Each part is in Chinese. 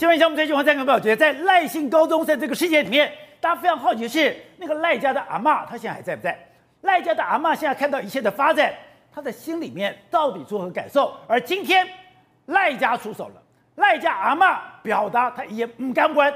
请问一下，我们这句话三个报觉得在赖姓高中生这个世界里面，大家非常好奇是，那个赖家的阿嬷，她现在还在不在？赖家的阿嬷现在看到一切的发展，她的心里面到底作何感受？而今天赖家出手了，赖家阿嬷表达她也不甘关，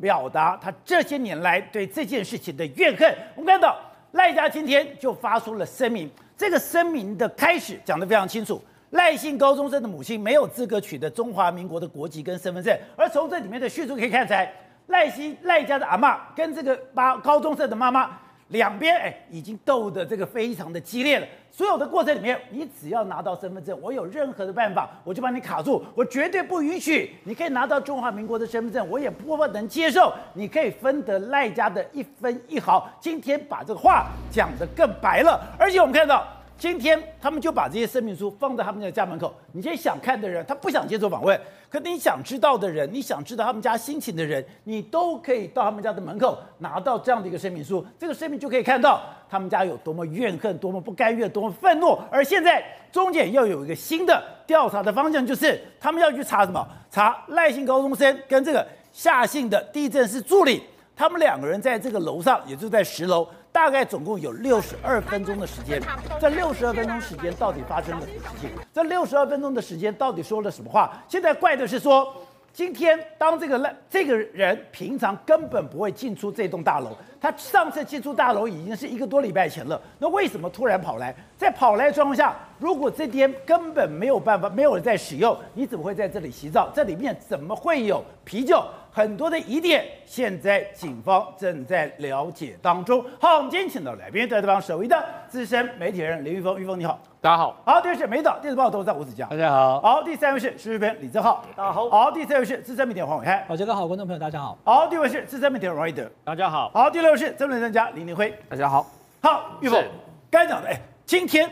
表达她这些年来对这件事情的怨恨。我们看到赖家今天就发出了声明，这个声明的开始讲得非常清楚。赖姓高中生的母亲没有资格取得中华民国的国籍跟身份证，而从这里面的叙述可以看出来，赖姓赖家的阿嬷跟这个八高中生的妈妈两边哎已经斗得这个非常的激烈了。所有的过程里面，你只要拿到身份证，我有任何的办法，我就把你卡住，我绝对不允许你可以拿到中华民国的身份证，我也不能接受你可以分得赖家的一分一毫。今天把这个话讲得更白了，而且我们看到。今天他们就把这些声明书放在他们的家门口。你今天想看的人，他不想接受访问；可你想知道的人，你想知道他们家心情的人，你都可以到他们家的门口拿到这样的一个声明书。这个声明就可以看到他们家有多么怨恨、多么不甘愿、多么愤怒。而现在中检要有一个新的调查的方向，就是他们要去查什么？查赖姓高中生跟这个夏姓的地震室助理，他们两个人在这个楼上，也就在十楼。大概总共有六十二分钟的时间，这六十二分钟时间到底发生了什么事情？这六十二分钟的时间到底说了什么话？现在怪的是说，今天当这个赖这个人平常根本不会进出这栋大楼，他上次进出大楼已经是一个多礼拜前了，那为什么突然跑来？在跑来状况下，如果这天根本没有办法，没有人在使用，你怎么会在这里洗澡？这里面怎么会有啤酒？很多的疑点，现在警方正在了解当中。好，我们今天请到来宾，在这方首位的资深媒体人林玉峰，玉峰你好，大家好。好，第二位是美岛电子报董事长吴子嘉，大家好。好，第三位是时事评李正浩，大家好。好，第四位是资深媒体人黄伟汉，好，这个好，观众朋友大家好。好，第五位是资深媒体人王一德，大家好。好，第六位是政论专家林林辉，大家好。好，裕丰，刚才讲的，哎，今天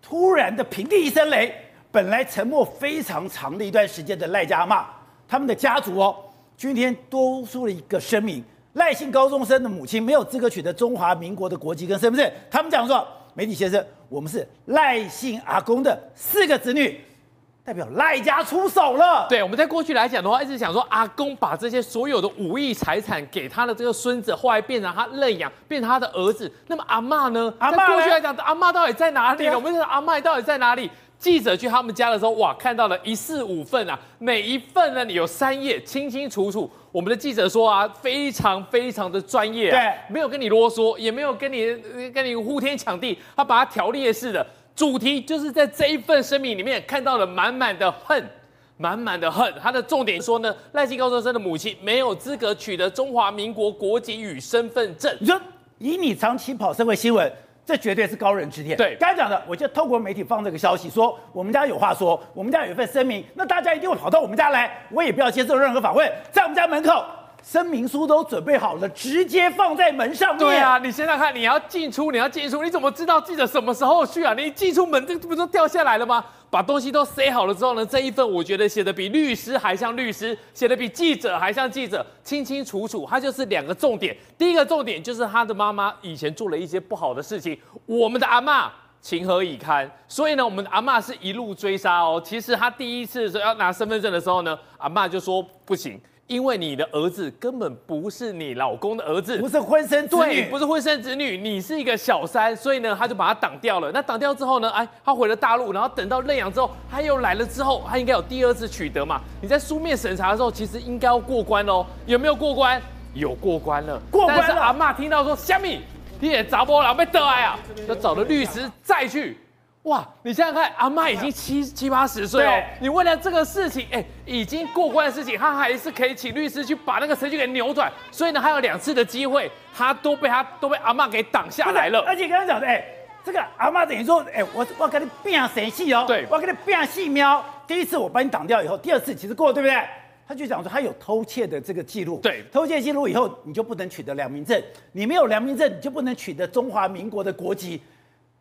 突然的平地一声雷，本来沉默非常长的一段时间的赖家骂，他们的家族哦。今天多出了一个声明，赖姓高中生的母亲没有资格取得中华民国的国籍跟身份证。他们讲说，媒体先生，我们是赖姓阿公的四个子女，代表赖家出手了。对，我们在过去来讲的话，一直想说阿公把这些所有的五亿财产给他的这个孙子，后来变成他认养，变成他的儿子。那么阿嬷呢？阿嬷在过去来讲，阿嬷到底在哪里呢？我们说阿嬷到底在哪里？记者去他们家的时候，哇，看到了一式五份啊，每一份呢，你有三页，清清楚楚。我们的记者说啊，非常非常的专业，对，没有跟你啰嗦，也没有跟你跟你呼天抢地，他把它条列式的主题，就是在这一份声明里面看到了满满的恨，满满的恨。他的重点说呢，赖姓高中生的母亲没有资格取得中华民国国籍与身份证。你说，以你长期跑社会新闻。这绝对是高人指点。对，刚才讲的，我就透过媒体放这个消息，说我们家有话说，我们家有一份声明，那大家一定会跑到我们家来，我也不要接受任何访问，在我们家门口，声明书都准备好了，直接放在门上面。对啊，你想想看，你要进出，你要进出，你怎么知道记者什么时候去啊？你一进出门，这不都掉下来了吗？把东西都塞好了之后呢，这一份我觉得写的比律师还像律师，写的比记者还像记者，清清楚楚。他就是两个重点，第一个重点就是他的妈妈以前做了一些不好的事情，我们的阿嬷情何以堪？所以呢，我们的阿嬷是一路追杀哦。其实他第一次说要拿身份证的时候呢，阿嬷就说不行。因为你的儿子根本不是你老公的儿子，不是婚生子女，对，不是婚生子女，你是一个小三，所以呢，他就把他挡掉了。那挡掉之后呢，哎，他回了大陆，然后等到认养之后，他又来了之后，他应该有第二次取得嘛？你在书面审查的时候，其实应该要过关哦。有没有过关？有过关了。过关了。但是阿嬷听到说，虾米，你也砸波了，被得爱啊，要找了律师再去。哇，你想想看，阿嬷已经七七八十岁哦，你为了这个事情，哎，已经过关的事情，他还是可以请律师去把那个程序给扭转，所以呢，还有两次的机会，他都被他都被阿嬷给挡下来了。而且刚刚讲的，哎，这个阿嬷等于说，哎，我我跟你变神气哦，对，我跟你变细喵。第一次我把你挡掉以后，第二次其实过了，对不对？他就讲说他有偷窃的这个记录，对，偷窃记录以后，你就不能取得良民证，你没有良民证，你就不能取得中华民国的国籍。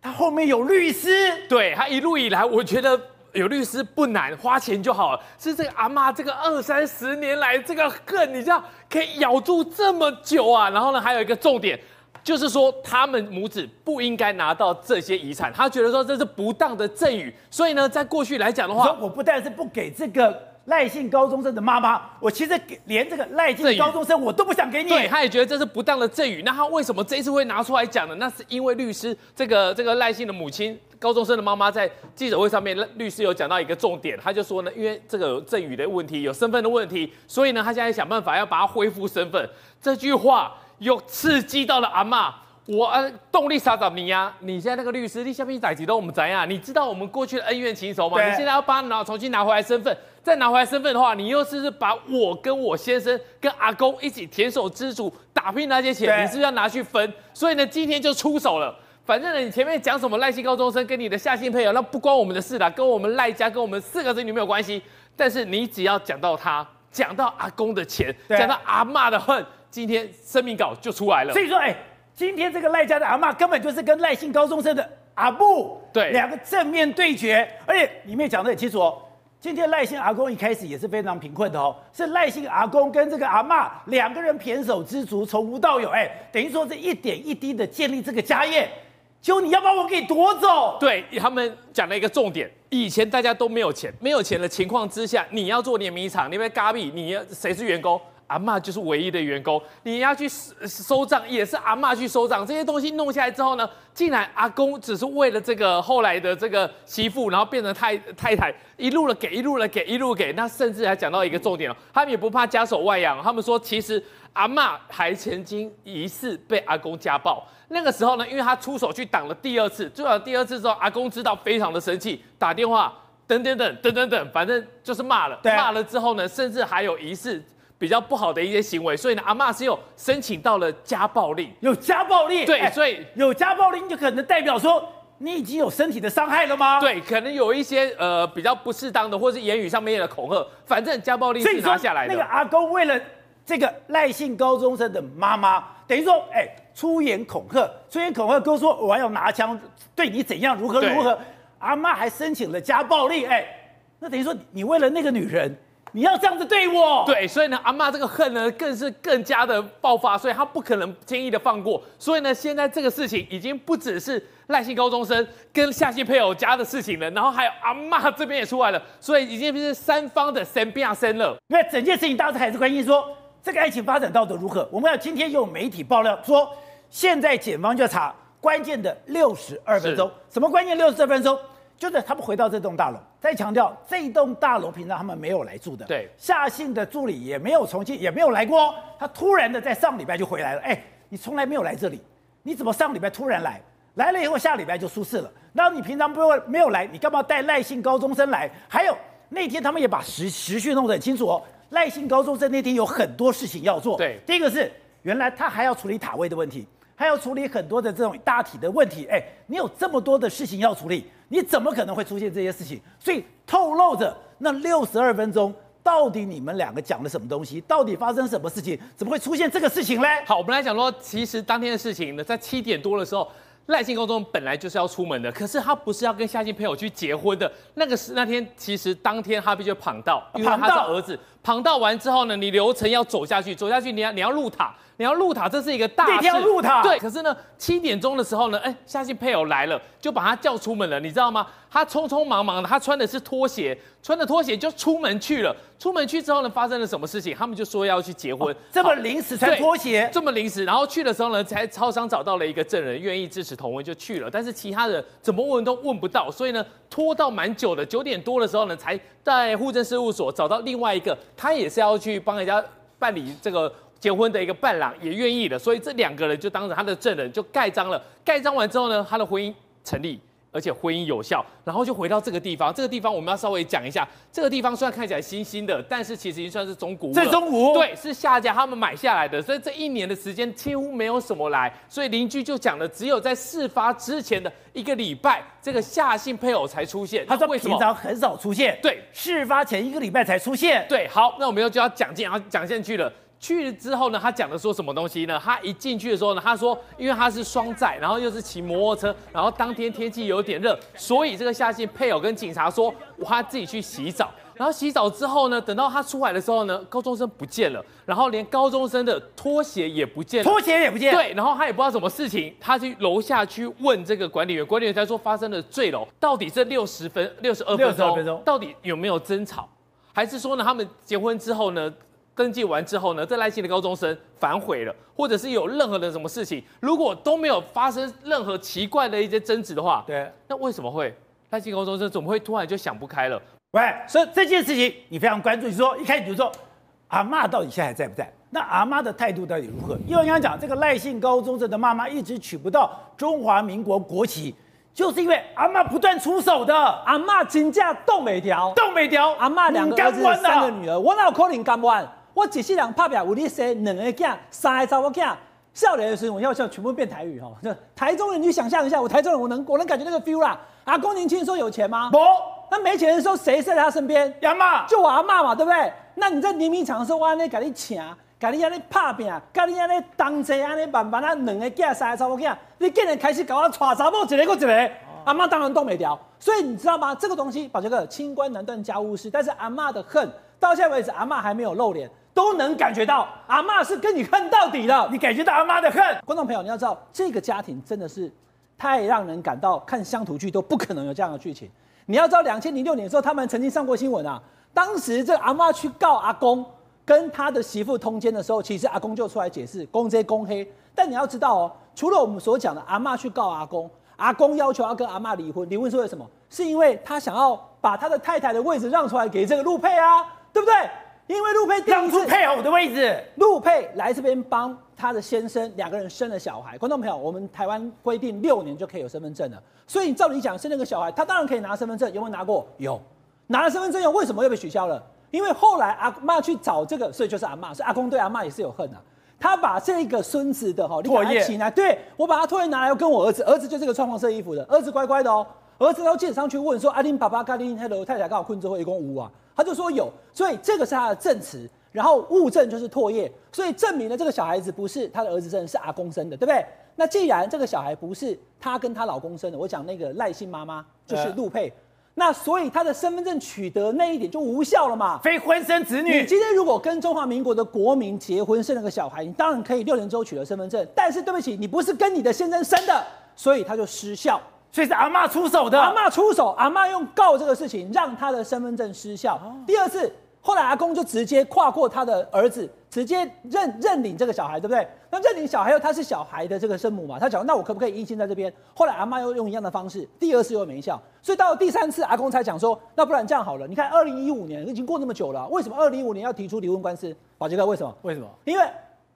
他后面有律师，对，他一路以来，我觉得有律师不难，花钱就好了。是这个阿妈这个二三十年来这个恨，你知道可以咬住这么久啊？然后呢，还有一个重点，就是说他们母子不应该拿到这些遗产，他觉得说这是不当的赠与。所以呢，在过去来讲的话，我不但是不给这个赖姓高中生的妈妈，我其实连这个赖姓高中生我都不想给你。对，他也觉得这是不当的赠与。那他为什么这一次会拿出来讲呢？那是因为律师这个这个赖姓的母亲高中生的妈妈在记者会上面，律师有讲到一个重点，他就说呢，因为这个赠与的问题，有身份的问题，所以呢，他现在想办法要把它恢复身份。这句话又刺激到了阿嬷。我呃，动力啥找你呀？你现在那个律师，你下面逮几都我们怎样？你知道我们过去的恩怨情仇吗？你现在要把他拿重新拿回来身份，再拿回来身份的话，你又是不是把我跟我先生跟阿公一起胼手胝足打拼那些钱，你是不是要拿去分？所以呢，今天就出手了。反正呢，你前面讲什么赖姓高中生跟你的夏姓配偶，那不关我们的事啦，跟我们赖家跟我们四个子女没有关系。但是你只要讲到他，讲到阿公的钱，讲到阿嬷的恨，今天声明稿就出来了。所以说，哎。今天这个赖家的阿嬷根本就是跟赖姓高中生的阿布对两个正面对决，而且里面讲的很清楚哦。今天赖姓阿公一开始也是非常贫困的哦，是赖姓阿公跟这个阿嬷两个人胼手胝足，从无到有，哎，等于说这一点一滴的建立这个家业。就你要把我给夺走？对，他们讲了一个重点，以前大家都没有钱，没有钱的情况之下，你要做碾米厂，你被嘎比，你要谁是员工？阿嬷就是唯一的员工，你要去收账也是阿嬷去收账。这些东西弄下来之后呢，竟然阿公只是为了这个后来的这个媳妇，然后变成太太太，一路的给，一路的给，一路给。那甚至还讲到一个重点了，他们也不怕家丑外扬，他们说其实阿嬷还曾经疑似被阿公家暴。那个时候呢，因为他出手去挡了第二次，做了第二次之后，阿公知道非常的生气，打电话等等等等等等，反正就是骂了。骂了之后呢，甚至还有疑似。比较不好的一些行为，所以呢，阿嬷是有申请到了家暴令，有家暴令，对，所以、欸、有家暴令就可能代表说你已经有身体的伤害了吗？对，可能有一些呃比较不适当的，或是言语上面的恐吓，反正家暴令是拿下来的。那个阿公为了这个赖姓高中生的妈妈，等于说，哎、欸，出言恐吓，出言恐吓，哥说我要拿枪对你怎样，如何如何，阿嬷还申请了家暴令，哎、欸，那等于说你为了那个女人。你要这样子对我？对，所以呢，阿嬷这个恨呢，更是更加的爆发，所以她不可能轻易的放过。所以呢，现在这个事情已经不只是赖姓高中生跟夏姓配偶家的事情了，然后还有阿嬷这边也出来了，所以已经是三方的生变生了。因为整件事情大家还是关心说，这个爱情发展到底如何？我们要今天有媒体爆料说，现在检方就要查关键的六十二分钟，什么关键六十二分钟？就是他们回到这栋大楼，再强调这栋大楼平常他们没有来住的。对，夏信的助理也没有重庆，也没有来过。他突然的在上礼拜就回来了。哎，你从来没有来这里，你怎么上礼拜突然来？来了以后下礼拜就出事了。那你平常不会没有来，你干嘛带赖姓高中生来？还有那天他们也把时时序弄得很清楚哦。赖姓高中生那天有很多事情要做。对，第一个是原来他还要处理塔位的问题。还要处理很多的这种大体的问题，哎，你有这么多的事情要处理，你怎么可能会出现这些事情？所以透露着那六十二分钟，到底你们两个讲了什么东西？到底发生什么事情？怎么会出现这个事情嘞？好，我们来讲说，其实当天的事情呢，在七点多的时候，赖姓高中本来就是要出门的，可是他不是要跟夏姓朋友去结婚的，那个是那天其实当天哈比就旁到，因为他是儿子，旁到完之后呢，你流程要走下去，走下去你要你要入塔。你要入塔，这是一个大事。要入塔。对，可是呢，七点钟的时候呢，哎，夏信配偶来了，就把他叫出门了，你知道吗？他匆匆忙忙的，他穿的是拖鞋，穿着拖鞋就出门去了。出门去之后呢，发生了什么事情？他们就说要去结婚，哦、这么临时穿拖鞋，这么临时。然后去的时候呢，才超商找到了一个证人，愿意支持同婚就去了。但是其他人怎么问都问不到，所以呢，拖到蛮久的，九点多的时候呢，才在户政事务所找到另外一个，他也是要去帮人家办理这个。结婚的一个伴郎也愿意了，所以这两个人就当着他的证人就盖章了。盖章完之后呢，他的婚姻成立，而且婚姻有效，然后就回到这个地方。这个地方我们要稍微讲一下，这个地方虽然看起来新新的，但是其实已经算是中古屋了。这中古屋？对，是下家他们买下来的，所以这一年的时间几乎没有什么来。所以邻居就讲了，只有在事发之前的一个礼拜，这个夏姓配偶才出现。他说为什么？平常很少出现。对，事发前一个礼拜才出现。对，好，那我们又就要讲进，然后讲进去了。去了之后呢，他讲的说什么东西呢？他一进去的时候呢，他说，因为他是双载，然后又是骑摩托车，然后当天天气有点热，所以这个夏姓配偶跟警察说，他自己去洗澡，然后洗澡之后呢，等到他出来的时候呢，高中生不见了，然后连高中生的拖鞋也不见了，拖鞋也不见了，对，然后他也不知道什么事情，他去楼下去问这个管理员，管理员才说发生了坠楼，到底这六十分六十二分钟，到底有没有争吵？还是说呢，他们结婚之后呢，登记完之后呢，这赖姓的高中生反悔了，或者是有任何的什么事情，如果都没有发生任何奇怪的一些争执的话，对，那为什么会赖姓高中生怎么会突然就想不开了？喂，所以这件事情你非常关注，就是说一开始就说阿妈到底现在还在不在？那阿妈的态度到底如何？因为刚刚讲这个赖姓高中生的妈妈一直娶不到中华民国国旗，就是因为阿妈不断出手的。阿妈金价动没条，动没条。阿妈两个儿子三个女儿，我哪有可能甘愿？我一世人拍拼有你生两个囝，三个查某囝，少年的时候我要笑全部变台语哈。就台中人，你想象一下，我台中人，我能我能感觉那个 feel 啦。阿公年轻的时候有钱吗？不。那没钱的时候谁在他身边？阿妈。就我阿嬷嘛，对不对？那你在黎明场的时候，我安尼给你请。给你安尼拍拼，给你安尼同齐安尼慢慢啊，两个囝三个查某囝，你竟然开始搞我娶查某一个又一个，阿嬷当然都没掉。所以你知道吗？这个东西，宝杰哥，清官难断家务事。但是阿嬷的恨，到现在为止，阿嬷还没有露脸，都能感觉到阿妈是跟你恨到底的。你感觉到阿妈的恨？观众朋友，你要知道，这个家庭真的是太让人感到看乡土剧都不可能有这样的剧情。你要知道，两千零六年的时候，他们曾经上过新闻啊。当时这阿妈去告阿公。跟他的媳妇通奸的时候，其实阿公就出来解释，公贼公黑。但你要知道哦，除了我们所讲的阿妈去告阿公，阿公要求要跟阿妈离婚，离婚是为什么？是因为他想要把他的太太的位置让出来给这个陆配啊，对不对？因为陆配让出配偶的位置，陆配来这边帮他的先生两个人生了小孩。观众朋友，我们台湾规定六年就可以有身份证了，所以你照理讲生那个小孩，他当然可以拿身份证，有没有拿过？有，拿了身份证又为什么又被取消了？因为后来阿嬷去找这个，所以就是阿嬷，所以阿公对阿嬷也是有恨啊。他把这个孙子的哈，你把他请来，对我把他托业拿来要跟我儿子，儿子就这个穿黄色衣服的，儿子乖乖的哦。儿子到记者上去问说：“阿林爸爸，阿林 hello 太太刚好困之后一共五啊？”他就说有，所以这个是他的证词，然后物证就是唾液，所以证明了这个小孩子不是他的。儿子生的，是阿公生的，对不对？那既然这个小孩不是他跟他老公生的，我讲那个赖姓妈妈就是陆配。那所以他的身份证取得那一点就无效了嘛？非婚生子女。你今天如果跟中华民国的国民结婚生了个小孩，你当然可以六年之后取得身份证。但是对不起，你不是跟你的先生生的，所以他就失效。所以是阿嬷出手的。阿嬷出手，阿嬷用告这个事情让他的身份证失效。第二次。后来阿公就直接跨过他的儿子，直接认认领这个小孩，对不对？那认领小孩后，他是小孩的这个生母嘛？他讲，那我可不可以依亲在这边？后来阿妈又用一样的方式，第二次又没效，所以到了第三次，阿公才讲说，那不然这样好了，你看二零一五年已经过那么久了，为什么二零一五年要提出离婚官司？宝杰哥，为什么？为什么？因为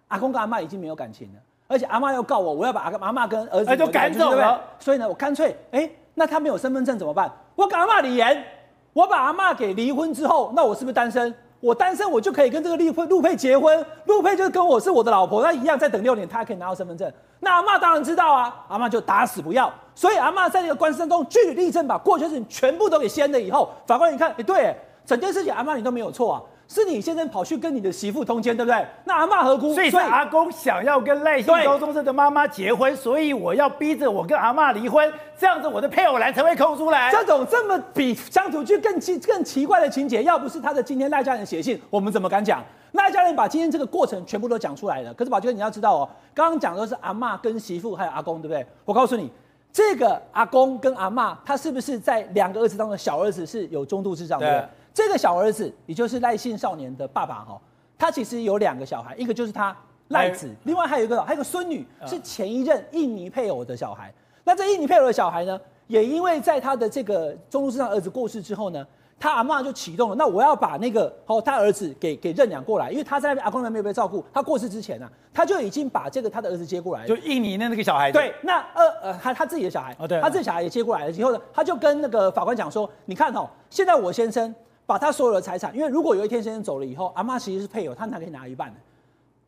阿公跟阿妈已经没有感情了，而且阿妈要告我，我要把阿阿妈跟儿子就赶走所以呢，我干脆，哎，那他没有身份证怎么办？我跟阿妈离言，我把阿妈给离婚之后，那我是不是单身？我单身，我就可以跟这个陆佩陆佩结婚，陆佩就跟我是我的老婆，那一样，再等六年，他还可以拿到身份证。那阿嬷当然知道啊，阿嬷就打死不要。所以阿嬷在这个官司当中据理力争，把过去的事情全部都给掀了以后，法官一看，哎，对，整件事情阿嬷你都没有错啊。是你先生跑去跟你的媳妇通奸，对不对？那阿嬷何辜？所以是阿公想要跟赖姓高中生的妈妈结婚，所以我要逼着我跟阿嬷离婚，这样子我的配偶栏才会空出来。这种这么比乡土剧更奇更奇怪的情节，要不是他的今天赖家人写信，我们怎么敢讲？赖家人把今天这个过程全部都讲出来了。可是宝杰哥，你要知道哦，刚刚讲的是阿嬷跟媳妇还有阿公，对不对？我告诉你，这个阿公跟阿嬷，他是不是在两个儿子当中，小儿子是有中度智障的？对。这个小儿子，也就是赖姓少年的爸爸哈，他其实有两个小孩，一个就是他赖子，另外还有一个还有一个孙女，是前一任印尼配偶的小孩。那这印尼配偶的小孩呢，也因为在他的这个中度智障儿子过世之后呢，他阿嬷就启动了，那我要把那个哦他儿子给给认养过来，因为他在那边阿公那边没有被照顾，他过世之前呢、啊，他就已经把这个他的儿子接过来，就印尼的那个小孩。对，那呃呃他他自己的小孩，哦对，他自己小孩也接过来了以后呢，他就跟那个法官讲说，你看哦，现在我先生。把他所有的财产，因为如果有一天先生走了以后，阿嬷其实是配偶，他才可以拿一半的。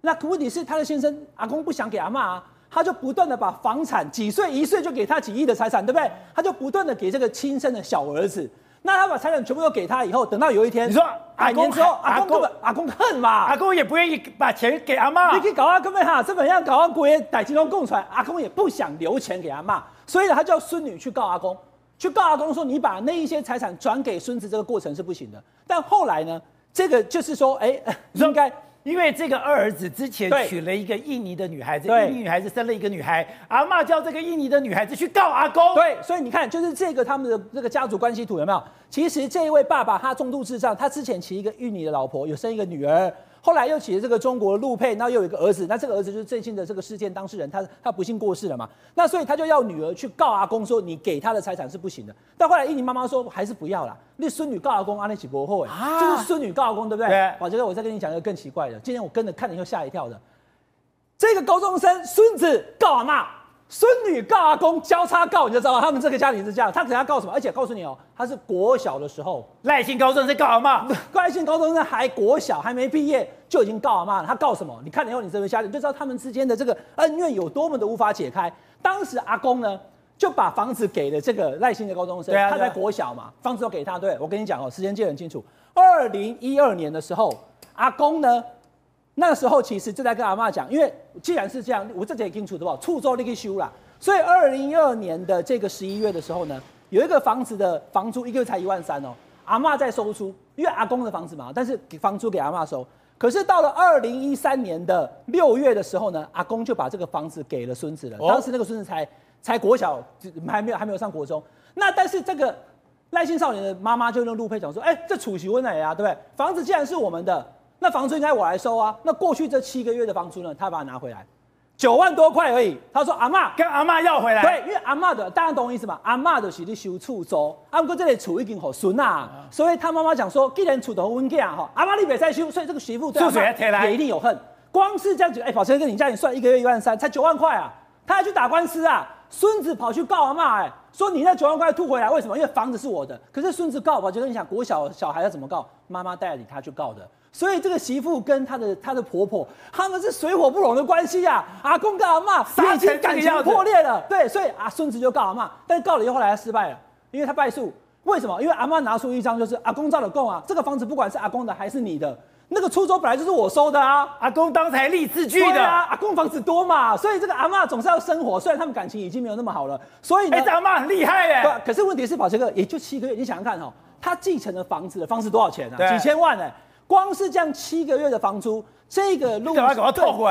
那可问题是他的先生阿公不想给阿妈啊，他就不断的把房产几岁一岁就给他几亿的财产，对不对？他就不断的给这个亲生的小儿子。那他把财产全部都给他以后，等到有一天，你说百年之后，阿公阿公恨嘛，阿公也不愿意把钱给阿妈。你可以搞阿根本哈，这本样搞阿贵逮金龙供出来，阿公也不想留钱给阿妈，所以呢，他叫孙女去告阿公。去告阿公说，你把那一些财产转给孙子，这个过程是不行的。但后来呢，这个就是说，哎，应该因为这个二儿子之前娶了一个印尼的女孩子，对印尼女孩子生了一个女孩，阿嬷叫这个印尼的女孩子去告阿公。对，所以你看，就是这个他们的这个家族关系图有没有？其实这一位爸爸他重度智障，他之前娶一个印尼的老婆，有生一个女儿。后来又娶了这个中国的陆配，然后又有一个儿子，那这个儿子就是最近的这个事件当事人，他他不幸过世了嘛，那所以他就要女儿去告阿公说，你给他的财产是不行的。但后来印尼妈妈说还是不要啦，那孙女告阿公，阿那起不后悔，就是孙女告阿公，对不对？对。宝杰哥，我再跟你讲一个更奇怪的，今天我跟着看了以后吓一跳的，这个高中生孙子告阿嬷。孙女告阿公交叉告，你就知道他们这个家庭是这样。他可能要告什么？而且告诉你哦，他是国小的时候，赖姓高中生告阿妈，赖姓高中生还国小还没毕业就已经告阿妈了。他告什么？你看了以后，你这边下，你就知道他们之间的这个恩怨有多么的无法解开。当时阿公呢就把房子给了这个赖姓的高中生，他在国小嘛，房子都给他。对，我跟你讲哦，时间记得很清楚。二零一二年的时候，阿公呢。那个时候其实就在跟阿嬷讲，因为既然是这样，我这点清楚的吧？处州那个修了，所以二零一二年的这个十一月的时候呢，有一个房子的房租一个月才一万三哦，阿嬷在收租，因为阿公的房子嘛，但是给房租给阿嬷收。可是到了二零一三年的六月的时候呢，阿公就把这个房子给了孙子了。当时那个孙子才才国小，还没有还没有上国中。那但是这个赖姓少年的妈妈就跟陆佩讲说：“哎，这储蓄温哪呀？对不对？房子既然是我们的。”那房租应该我来收啊。那过去这七个月的房租呢？他把它拿回来，九万多块而已。他说：“阿嬷跟阿嬷要回来。”对，因为阿嬷的，大家懂我意思吗？阿嬷的是去收厝租，阿哥这里厝已经好孙啊，所以他妈妈讲说，既然厝都温家哈，阿妈你别再收，所以这个媳妇对阿嬷也一定有恨。光是这样子，哎，宝杰哥，你叫你算一个月一万三，才九万块啊，他还去打官司啊。孙子跑去告阿嬷，哎，说你那九万块吐回来，为什么？因为房子是我的。可是孙子告，宝杰哥，你想国小小孩要怎么告？妈妈代理他去告的。所以这个媳妇跟她的她的婆婆，他们是水火不容的关系呀、啊。阿公跟阿妈已经感情破裂了，对，所以啊孙子就告阿妈，但是告了以后后来他失败了，因为他败诉。为什么？因为阿妈拿出一张就是阿公照的供啊，这个房子不管是阿公的还是你的，那个出租本来就是我收的啊。阿公当才立字据的啊，阿公房子多嘛，所以这个阿妈总是要生活，虽然他们感情已经没有那么好了，所以呢，哎、欸，这阿妈很厉害耶。可是问题是宝杰哥也就七个月，你想想看哈、喔，他继承的房子的房子多少钱啊？几千万哎。光是这样七个月的房租，这个陆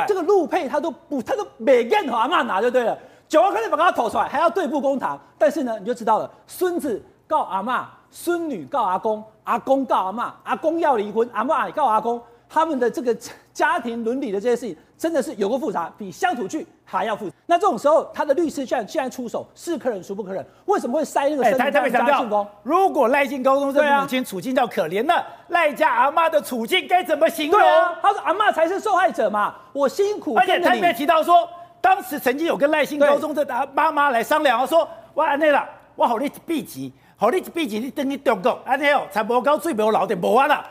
这个路配他都不，他都没跟阿嬷拿就对了，九万块钱把他吐出来，还要对簿公堂。但是呢，你就知道了，孙子告阿嬷，孙女告阿公，阿公告阿嬷，阿公要离婚，阿嬷也告阿公。他们的这个家庭伦理的这些事情，真的是有个复杂，比乡土剧还要复杂。那这种时候，他的律师居然居然出手，是可忍孰不可忍？为什么会塞那个？哎，他特别强调，如果赖姓高中生母亲处境叫可怜，那赖家阿妈的处境该怎么形容？对啊，他说阿妈才是受害者嘛，我辛苦。而且他里面提到说，当时曾经有跟赖姓高中生的妈妈来商量，说，哇，那了，我好你避急，好你避急，你等你中国，安尼哦，才无高最没有老点无完了。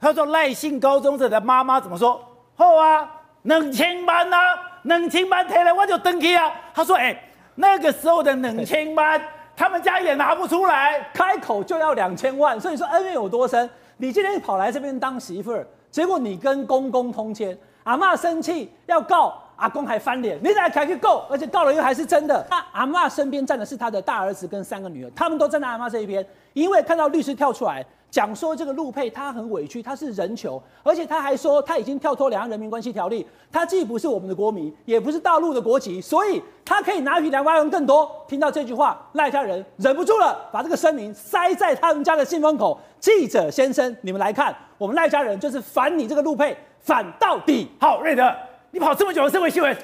他说赖姓高中生的妈妈怎么说？好啊，冷清班呐，两千万提来我就登记啊。他说：“哎、欸，那个时候的冷清班，他们家也拿不出来，开口就要两千万。所以说恩怨有多深？你今天跑来这边当媳妇儿，结果你跟公公通奸，阿嬷生气要告阿公还翻脸，你再开去告，而且告了又还是真的。那阿嬷身边站的是他的大儿子跟三个女儿，他们都站在阿嬷这一边，因为看到律师跳出来。”讲说这个陆配他很委屈，他是人球，而且他还说他已经跳脱两岸人民关系条例，他既不是我们的国民，也不是大陆的国籍，所以他可以拿比两万元更多。听到这句话，赖家人忍不住了，把这个声明塞在他们家的信封口。记者先生，你们来看，我们赖家人就是反你这个陆配，反到底。好，瑞德，你跑这么久的社会新闻。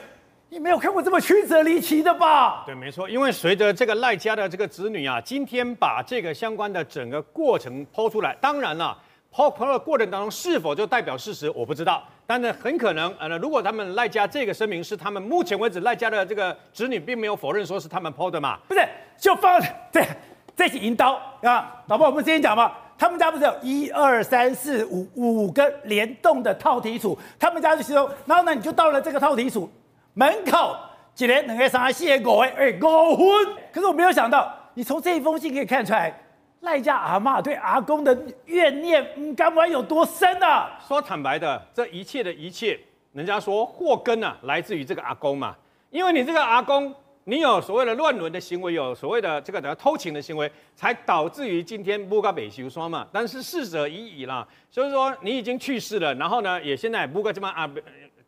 你没有看过这么曲折离奇的吧？对，没错，因为随着这个赖家的这个子女啊，今天把这个相关的整个过程抛出来，当然了，抛抛的过程当中是否就代表事实，我不知道，但是很可能，呃，如果他们赖家这个声明是他们目前为止赖家的这个子女并没有否认说是他们抛的嘛？不是，就放对，这是银刀啊，老婆，我们之前讲嘛，他们家不是有一二三四五五个联动的套体组，他们家就其中，然后呢，你就到了这个套体处。门口一年两个三个四个五个，哎，五分。可是我没有想到，你从这一封信可以看出来，赖家阿嬷对阿公的怨念，嗯，敢问有多深啊？说坦白的，这一切的一切，人家说祸根啊，来自于这个阿公嘛。因为你这个阿公你有所谓的乱伦的行为，有所谓的这个等偷情的行为，才导致于今天不个北修双嘛。但是逝者已矣啦，所以说你已经去世了，然后呢，也现在不个这么啊，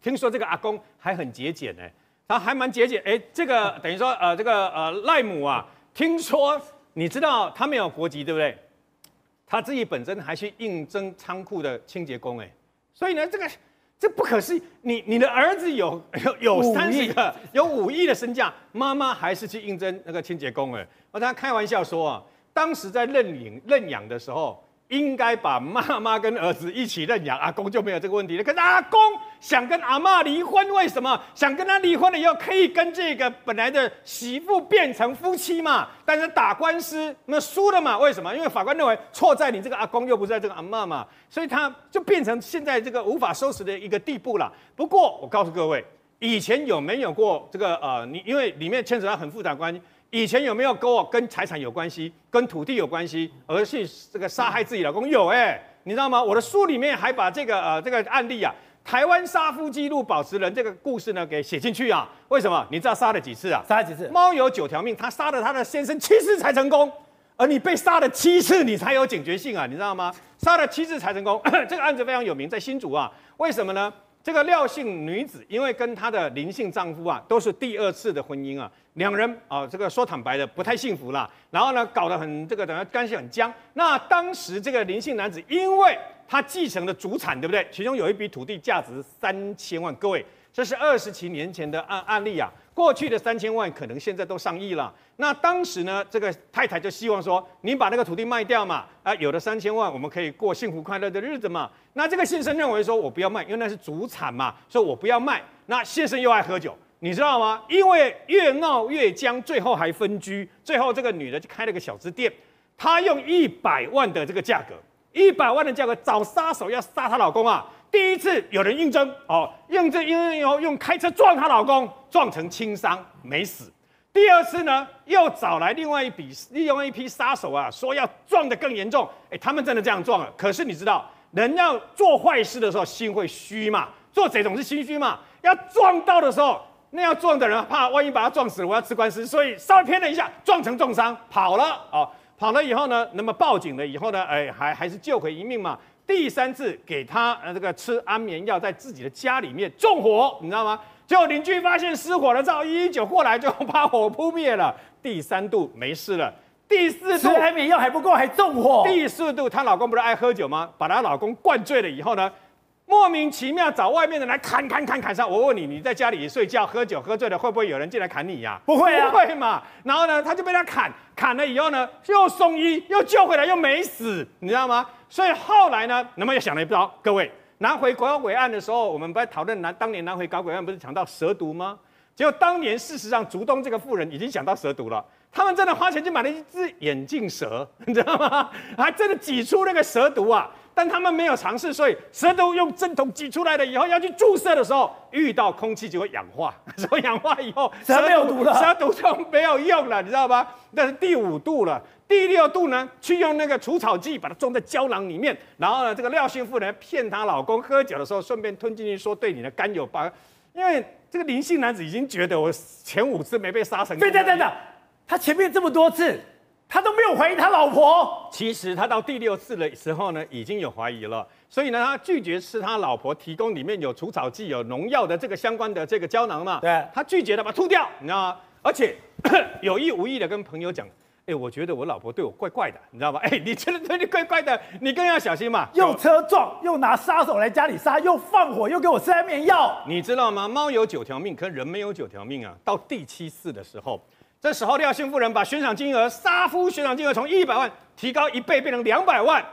听说这个阿公还很节俭呢，他还蛮节俭。哎，这个等于说呃，这个呃赖母啊，听说你知道他没有国籍对不对？他自己本身还去应征仓库的清洁工哎，所以呢，这个。这不可思议！你你的儿子有有有三十个，有五亿的身价，妈妈还是去应征那个清洁工哎！我跟他开玩笑说啊，当时在认领认养的时候。应该把妈妈跟儿子一起认养，阿公就没有这个问题了。可是阿公想跟阿嬷离婚，为什么？想跟他离婚了以后，可以跟这个本来的媳妇变成夫妻嘛？但是打官司那输了嘛？为什么？因为法官认为错在你这个阿公，又不在这个阿嬷嘛，所以他就变成现在这个无法收拾的一个地步了。不过我告诉各位，以前有没有过这个呃，你因为里面牵扯到很复杂关系。以前有没有跟我跟财产有关系，跟土地有关系，而去这个杀害自己老公？有哎、你知道吗？我的书里面还把这个呃这个案例啊，台湾杀夫纪录保持人这个故事呢给写进去啊。为什么？你知道杀了几次啊？杀了几次？猫有九条命，他杀了他的先生七次才成功，而你被杀了七次，你才有警觉性啊，你知道吗？杀了七次才成功，这个案子非常有名，在新竹啊。为什么呢？这个廖姓女子，因为跟她的林姓丈夫啊，都是第二次的婚姻啊，两人啊，这个说坦白的不太幸福啦。然后呢，搞得很这个等于关系很僵。那当时这个林姓男子，因为他继承了祖产，对不对？其中有一笔土地价值三千万，各位。这是二十七年前的案案例啊，过去的三千万可能现在都上亿了。那当时呢，这个太太就希望说，你把那个土地卖掉嘛，啊，有了三千万，我们可以过幸福快乐的日子嘛。那这个先生认为说，我不要卖，因为那是祖产嘛，所以我不要卖。那先生又爱喝酒，你知道吗？因为越闹越僵，最后还分居，最后这个女的就开了个小吃店，她用一百万的这个价格，一百万的价格找杀手要杀她老公啊。第一次有人应征哦，应征应征以后用开车撞她老公，撞成轻伤没死。第二次呢，又找来另外一笔另外一批杀手啊，说要撞得更严重。哎，他们真的这样撞了。可是你知道，人要做坏事的时候心会虚嘛，做贼总是心虚嘛。要撞到的时候，那要撞的人怕万一把他撞死了，我要吃官司，所以稍微偏了一下，撞成重伤跑了哦。跑了以后呢，那么报警了以后呢，哎，还还是救回一命嘛。第三次给他呃这个吃安眠药，在自己的家里面纵火，你知道吗？结果邻居发现失火了，照一一九过来就把火扑灭了。第三度没事了，第四度吃安眠药还不够，还纵火。第四度她老公不是爱喝酒吗？把她老公灌醉了以后呢，莫名其妙找外面的来砍砍砍砍杀。我问你，你在家里睡觉喝酒喝醉了，会不会有人进来砍你呀、啊？不会啊，不会嘛。然后呢，他就被他砍砍了以后呢，又送医又救回来又没死，你知道吗？所以后来呢，那么又想了一招，各位拿回搞鬼案的时候，我们不在讨论拿当年拿回搞鬼案不是讲到蛇毒吗？结果当年事实上竹东这个富人已经想到蛇毒了，他们真的花钱去买了一只眼镜蛇，你知道吗？还真的挤出那个蛇毒啊！但他们没有尝试，所以蛇毒用针筒挤出来了以后要去注射的时候，遇到空气就会氧化，所以氧化以后蛇没有毒了，蛇毒就没有用了，你知道吧？那是第五度了。第六度呢，去用那个除草剂把它装在胶囊里面，然后呢，这个廖姓妇人骗她老公喝酒的时候，顺便吞进去，说对你的肝有帮。因为这个林姓男子已经觉得我前五次没被杀成功。对对对的，他前面这么多次，他都没有怀疑他老婆。其实他到第六次的时候呢，已经有怀疑了，所以呢，他拒绝吃他老婆提供里面有除草剂、有农药的这个相关的这个胶囊嘛。对，他拒绝了把它吐掉，你知道吗？而且 有意无意的跟朋友讲。哎，我觉得我老婆对我怪怪的，你知道吗？哎，你觉得对你怪怪的，你更要小心嘛。又车撞，又拿杀手来家里杀，又放火，又给我吃安眠药。你知道吗？猫有九条命，可人没有九条命啊。到第七次的时候，这时候廖姓夫人把悬赏金额杀夫悬赏金额从一百万提高一倍，变成两百万。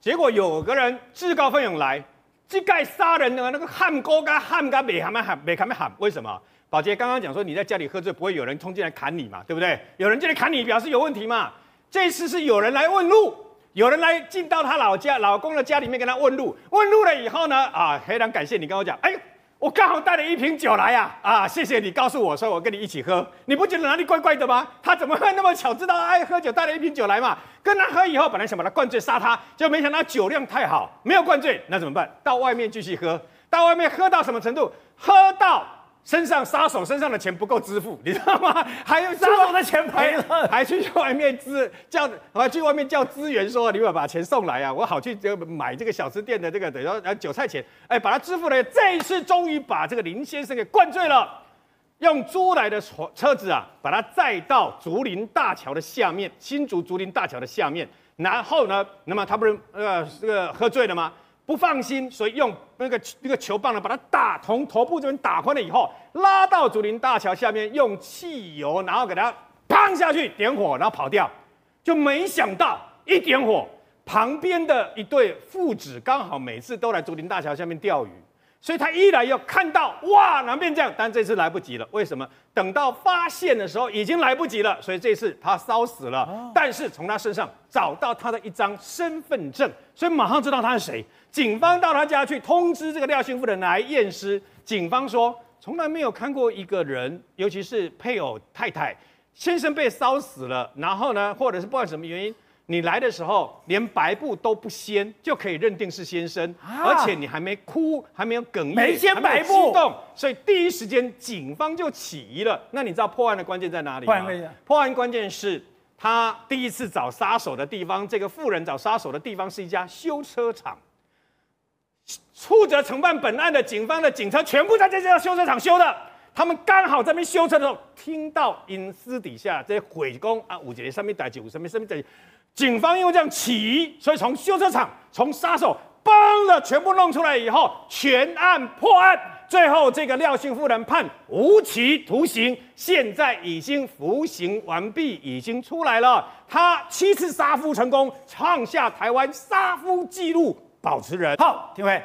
结果有个人自告奋勇来，这盖杀人的那个喊高嘎喊嘎没喊没喊没喊没喊，为什么？宝杰刚刚讲说，你在家里喝醉不会有人冲进来砍你嘛，对不对？有人进来砍你，表示有问题嘛。这次是有人来问路，有人来进到他老家老公的家里面跟他问路，问路了以后呢，啊，非常感谢你跟我讲，哎，我刚好带了一瓶酒来呀，啊，谢谢你告诉我说我跟你一起喝，你不觉得哪里怪怪的吗？他怎么会那么巧知道爱喝酒，带了一瓶酒来嘛？跟他喝以后，本来想把他灌醉杀他，就没想到酒量太好，没有灌醉，那怎么办？到外面继续喝，到外面喝到什么程度？喝到。身上杀手身上的钱不够支付，你知道吗？还有杀手的钱赔了，还去外面支叫，还去外面叫资源说，你把把钱送来啊，我好去就买这个小吃店的这个等于说韭菜钱，哎，把它支付了。这一次终于把这个林先生给灌醉了，用租来的车车子啊，把他载到竹林大桥的下面，新竹竹林大桥的下面，然后呢，那么他不是呃这个喝醉了吗？不放心，所以用那个那个球棒呢，把它打从头部这边打宽了以后，拉到竹林大桥下面，用汽油然后给它砰下去点火，然后跑掉。就没想到一点火，旁边的一对父子刚好每次都来竹林大桥下面钓鱼。所以他依然要看到哇，哪变这样？但这次来不及了，为什么？等到发现的时候已经来不及了。所以这次他烧死了，但是从他身上找到他的一张身份证，所以马上知道他是谁。警方到他家去通知这个廖姓妇人来验尸。警方说从来没有看过一个人，尤其是配偶太太先生被烧死了，然后呢，或者是不管什么原因。你来的时候连白布都不掀，就可以认定是先生，啊、而且你还没哭，还没有哽咽，没掀白布，激动，所以第一时间警方就起疑了。那你知道破案的关键在哪里吗？破案关键是他第一次找杀手的地方，这个富人找杀手的地方是一家修车厂，负责承办本案的警方的警车全部在这家修车厂修的。他们刚好在那边修车的时候，听到隐私底下这些毁工啊，五姐上面打九五，上面上面打。警方因为这样起疑，所以从修车厂、从杀手，帮了全部弄出来以后，全案破案。最后这个廖姓夫人判无期徒刑，现在已经服刑完毕，已经出来了。他七次杀夫成功，创下台湾杀夫纪录保持人。好，廷辉，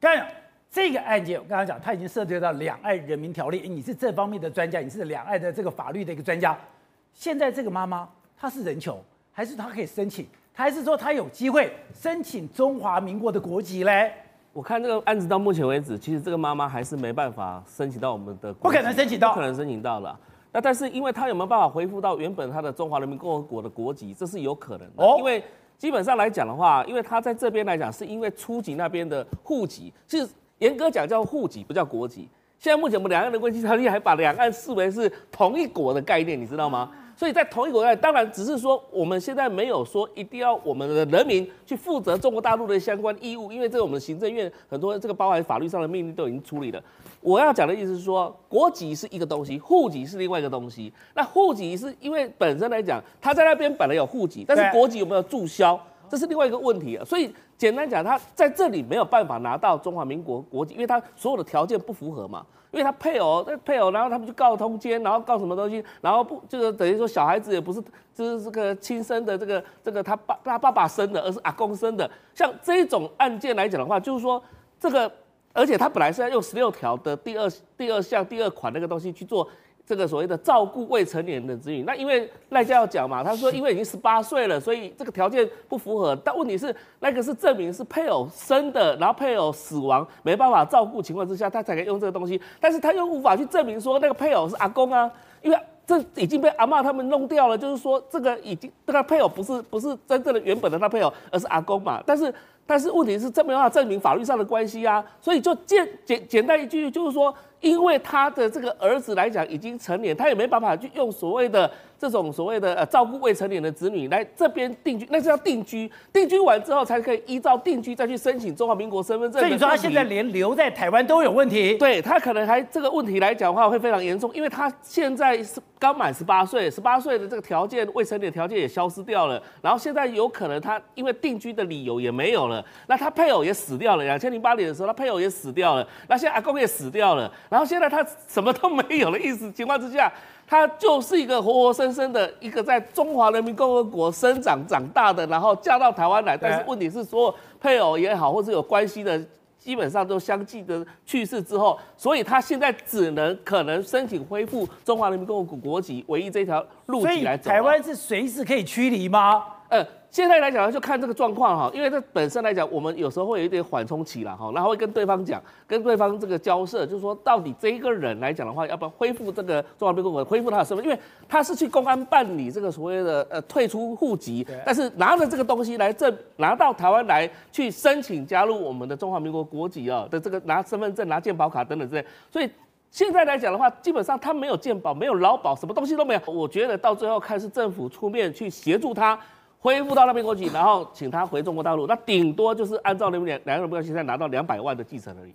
刚刚这个案件，我刚刚讲，他已经涉及到两岸人民条例，你是这方面的专家，你是两岸的这个法律的一个专家。现在这个妈妈，她是人球。还是他可以申请，他还是说他有机会申请中华民国的国籍嘞？我看这个案子到目前为止，其实这个妈妈还是没办法申请到我们的国，不可能申请到，不可能申请到了。那但是因为他有没有办法恢复到原本他的中华人民共和国的国籍，这是有可能的。哦，因为基本上来讲的话，因为他在这边来讲，是因为初级那边的户籍，是严格讲叫户籍，不叫国籍。现在目前我们两岸的关系条例还把两岸视为是同一国的概念，你知道吗？所以在同一国家，当然只是说我们现在没有说一定要我们的人民去负责中国大陆的相关义务，因为这个我们行政院很多这个包含法律上的命令都已经处理了。我要讲的意思是说，国籍是一个东西，户籍是另外一个东西。那户籍是因为本身来讲，他在那边本来有户籍，但是国籍有没有注销，这是另外一个问题啊。所以简单讲，他在这里没有办法拿到中华民国国籍，因为他所有的条件不符合嘛。因为他配偶，那配偶，然后他们就告通奸，然后告什么东西，然后不就是等于说小孩子也不是就是这个亲生的，这个这个他爸他爸爸生的，而是阿公生的。像这种案件来讲的话，就是说这个，而且他本来是要用十六条的第二第二项第二款那个东西去做。这个所谓的照顾未成年的子女，那因为赖家要讲嘛，他说因为已经十八岁了，所以这个条件不符合。但问题是那个是证明是配偶生的，然后配偶死亡没办法照顾情况之下，他才可以用这个东西。但是他又无法去证明说那个配偶是阿公啊，因为这已经被阿嬷他们弄掉了，就是说这个已经这个配偶不是不是真正的原本的他配偶，而是阿公嘛。但是但是问题是这没办法证明法律上的关系啊，所以就简简简单一句就是说。因为他的这个儿子来讲已经成年，他也没办法去用所谓的。这种所谓的呃照顾未成年的子女来这边定居，那是要定居，定居完之后才可以依照定居再去申请中华民国身份证。所以你说他现在连留在台湾都有问题？对，他可能还这个问题来讲的话会非常严重，因为他现在是刚满十八岁，十八岁的这个条件未成年的条件也消失掉了，然后现在有可能他因为定居的理由也没有了，那他配偶也死掉了，两千零八年的时候他配偶也死掉了，那现在阿公也死掉了，然后现在他什么都没有的意思情况之下。他就是一个活活生生的一个在中华人民共和国生长长大的，然后嫁到台湾来，但是问题是所有配偶也好，或是有关系的，基本上都相继的去世之后，所以他现在只能可能申请恢复中华人民共和国国籍，唯一这条路径来走。台湾是随时可以驱离吗？呃。现在来讲就看这个状况哈，因为这本身来讲，我们有时候会有一点缓冲期了哈，然后会跟对方讲，跟对方这个交涉，就是说到底这一个人来讲的话，要不要恢复这个中华民国恢复他的身份？因为他是去公安办理这个所谓的呃退出户籍，但是拿着这个东西来证，拿到台湾来去申请加入我们的中华民国国籍啊的这个拿身份证、拿健保卡等等之类，所以现在来讲的话，基本上他没有健保，没有劳保，什么东西都没有。我觉得到最后看是政府出面去协助他恢复到那边过去，然后请他回中国大陆，那顶多就是按照那边两两个人不要现在拿到两百万的继承而已。